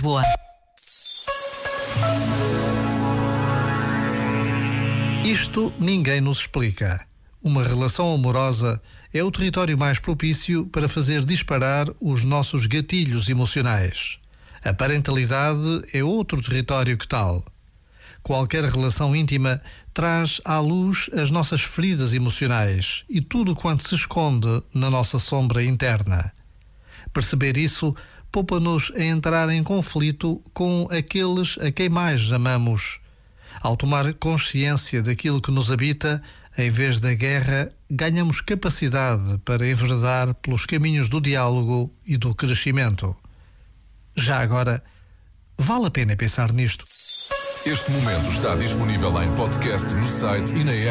Lisboa. Isto ninguém nos explica. Uma relação amorosa é o território mais propício para fazer disparar os nossos gatilhos emocionais. A parentalidade é outro território que tal. Qualquer relação íntima traz à luz as nossas feridas emocionais e tudo quanto se esconde na nossa sombra interna. Perceber isso poupa-nos a entrar em conflito com aqueles a quem mais amamos. Ao tomar consciência daquilo que nos habita, em vez da guerra, ganhamos capacidade para enveredar pelos caminhos do diálogo e do crescimento. Já agora, vale a pena pensar nisto. Este momento está disponível em podcast no site e na app.